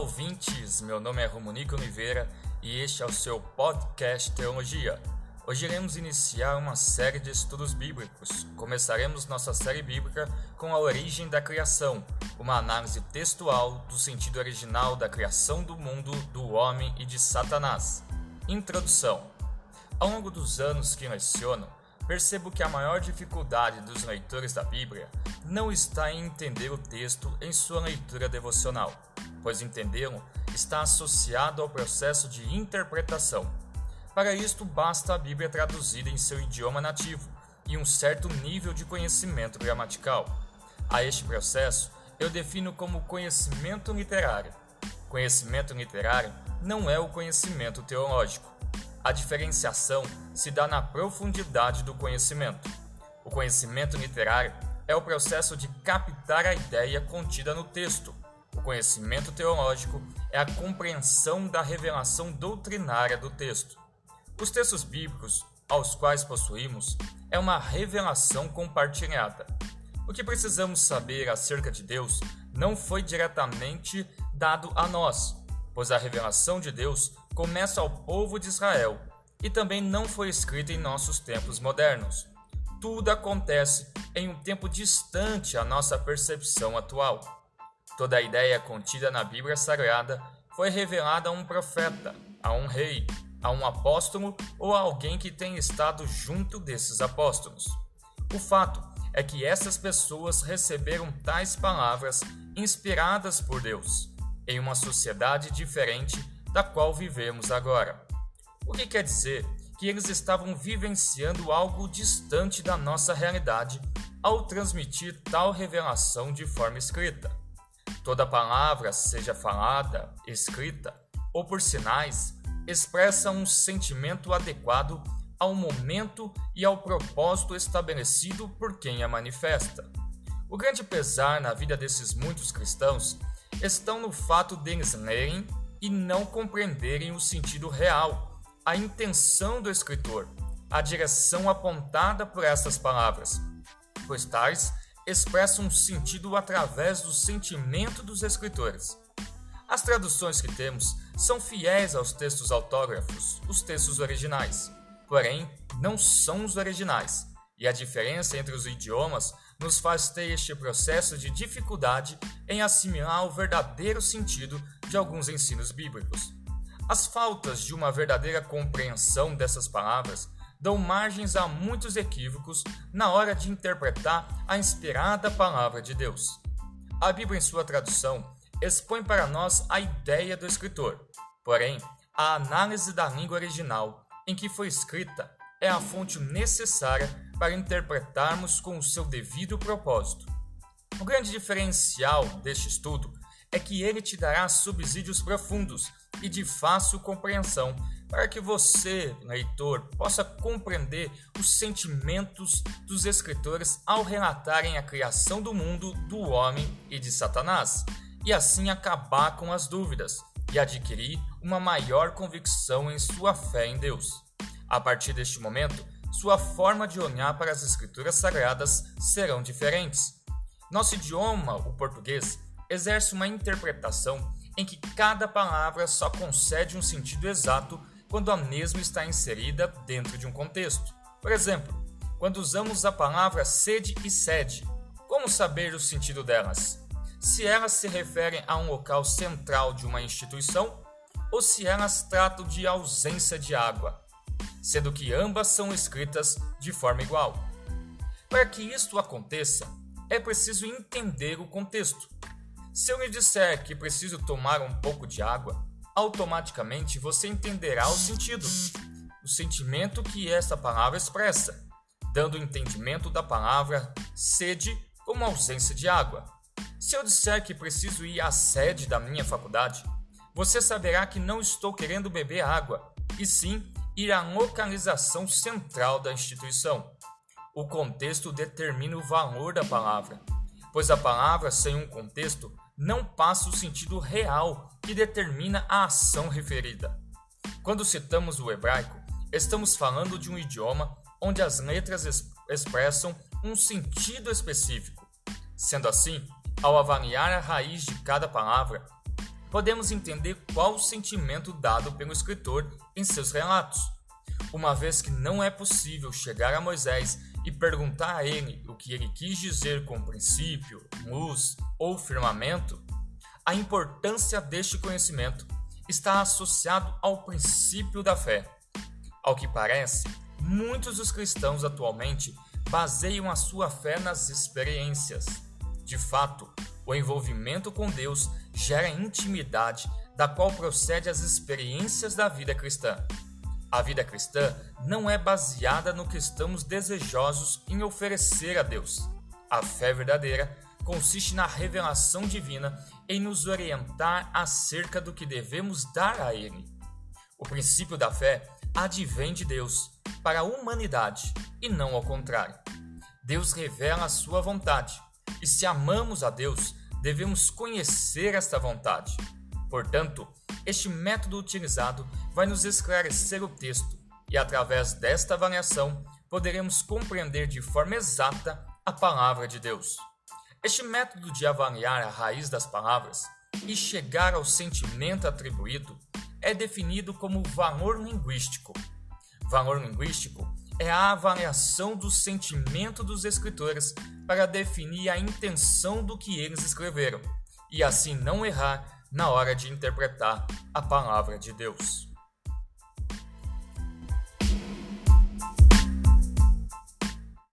ouvintes! Meu nome é Romunico Oliveira e este é o seu podcast Teologia. Hoje iremos iniciar uma série de estudos bíblicos. Começaremos nossa série bíblica com a origem da criação, uma análise textual do sentido original da criação do mundo, do homem e de Satanás. Introdução: Ao longo dos anos que leciono, percebo que a maior dificuldade dos leitores da Bíblia não está em entender o texto em sua leitura devocional, pois entendê-lo está associado ao processo de interpretação. Para isto, basta a Bíblia traduzida em seu idioma nativo e um certo nível de conhecimento gramatical. A este processo eu defino como conhecimento literário. Conhecimento literário não é o conhecimento teológico. A diferenciação se dá na profundidade do conhecimento. O conhecimento literário é o processo de captar a ideia contida no texto. O conhecimento teológico é a compreensão da revelação doutrinária do texto. Os textos bíblicos aos quais possuímos é uma revelação compartilhada. O que precisamos saber acerca de Deus não foi diretamente dado a nós, pois a revelação de Deus começa ao povo de Israel e também não foi escrita em nossos tempos modernos. Tudo acontece em um tempo distante à nossa percepção atual. Toda a ideia contida na Bíblia Sagrada foi revelada a um profeta, a um rei, a um apóstolo ou a alguém que tenha estado junto desses apóstolos. O fato é que essas pessoas receberam tais palavras inspiradas por Deus, em uma sociedade diferente da qual vivemos agora. O que quer dizer que eles estavam vivenciando algo distante da nossa realidade ao transmitir tal revelação de forma escrita. Toda palavra, seja falada, escrita ou por sinais, expressa um sentimento adequado ao momento e ao propósito estabelecido por quem a manifesta. O grande pesar na vida desses muitos cristãos estão no fato deles lerem e não compreenderem o sentido real, a intenção do escritor, a direção apontada por essas palavras, pois tais expressam um sentido através do sentimento dos escritores. As traduções que temos são fiéis aos textos autógrafos, os textos originais, porém não são os originais, e a diferença entre os idiomas nos faz ter este processo de dificuldade em assimilar o verdadeiro sentido de alguns ensinos bíblicos. As faltas de uma verdadeira compreensão dessas palavras dão margens a muitos equívocos na hora de interpretar a inspirada palavra de Deus. A Bíblia, em sua tradução, expõe para nós a ideia do escritor. Porém, a análise da língua original em que foi escrita é a fonte necessária para interpretarmos com o seu devido propósito. O grande diferencial deste estudo é que ele te dará subsídios profundos e de fácil compreensão para que você, leitor, possa compreender os sentimentos dos escritores ao relatarem a criação do mundo, do homem e de Satanás e assim acabar com as dúvidas e adquirir uma maior convicção em sua fé em Deus. A partir deste momento, sua forma de olhar para as Escrituras Sagradas serão diferentes. Nosso idioma, o português, exerce uma interpretação em que cada palavra só concede um sentido exato quando a mesma está inserida dentro de um contexto. Por exemplo, quando usamos a palavra sede e sede, como saber o sentido delas? se elas se referem a um local central de uma instituição ou se elas tratam de ausência de água, sendo que ambas são escritas de forma igual. Para que isto aconteça, é preciso entender o contexto. Se eu lhe disser que preciso tomar um pouco de água, automaticamente você entenderá o sentido, o sentimento que essa palavra expressa, dando o entendimento da palavra sede como ausência de água. Se eu disser que preciso ir à sede da minha faculdade, você saberá que não estou querendo beber água, e sim ir à localização central da instituição. O contexto determina o valor da palavra, pois a palavra sem um contexto não passa o sentido real que determina a ação referida. Quando citamos o hebraico, estamos falando de um idioma onde as letras expressam um sentido específico. Sendo assim, ao avaliar a raiz de cada palavra, podemos entender qual o sentimento dado pelo escritor em seus relatos. Uma vez que não é possível chegar a Moisés e perguntar a ele o que ele quis dizer com princípio, luz ou firmamento, a importância deste conhecimento está associado ao princípio da fé. Ao que parece, muitos dos cristãos atualmente baseiam a sua fé nas experiências. De fato, o envolvimento com Deus gera intimidade, da qual procede as experiências da vida cristã. A vida cristã não é baseada no que estamos desejosos em oferecer a Deus. A fé verdadeira consiste na revelação divina em nos orientar acerca do que devemos dar a Ele. O princípio da fé advém de Deus para a humanidade e não ao contrário. Deus revela a sua vontade, e se amamos a Deus, devemos conhecer esta vontade. Portanto, este método utilizado vai nos esclarecer o texto e, através desta avaliação, poderemos compreender de forma exata a palavra de Deus. Este método de avaliar a raiz das palavras e chegar ao sentimento atribuído é definido como valor linguístico. Valor linguístico é a avaliação do sentimento dos escritores para definir a intenção do que eles escreveram e assim não errar na hora de interpretar a palavra de Deus.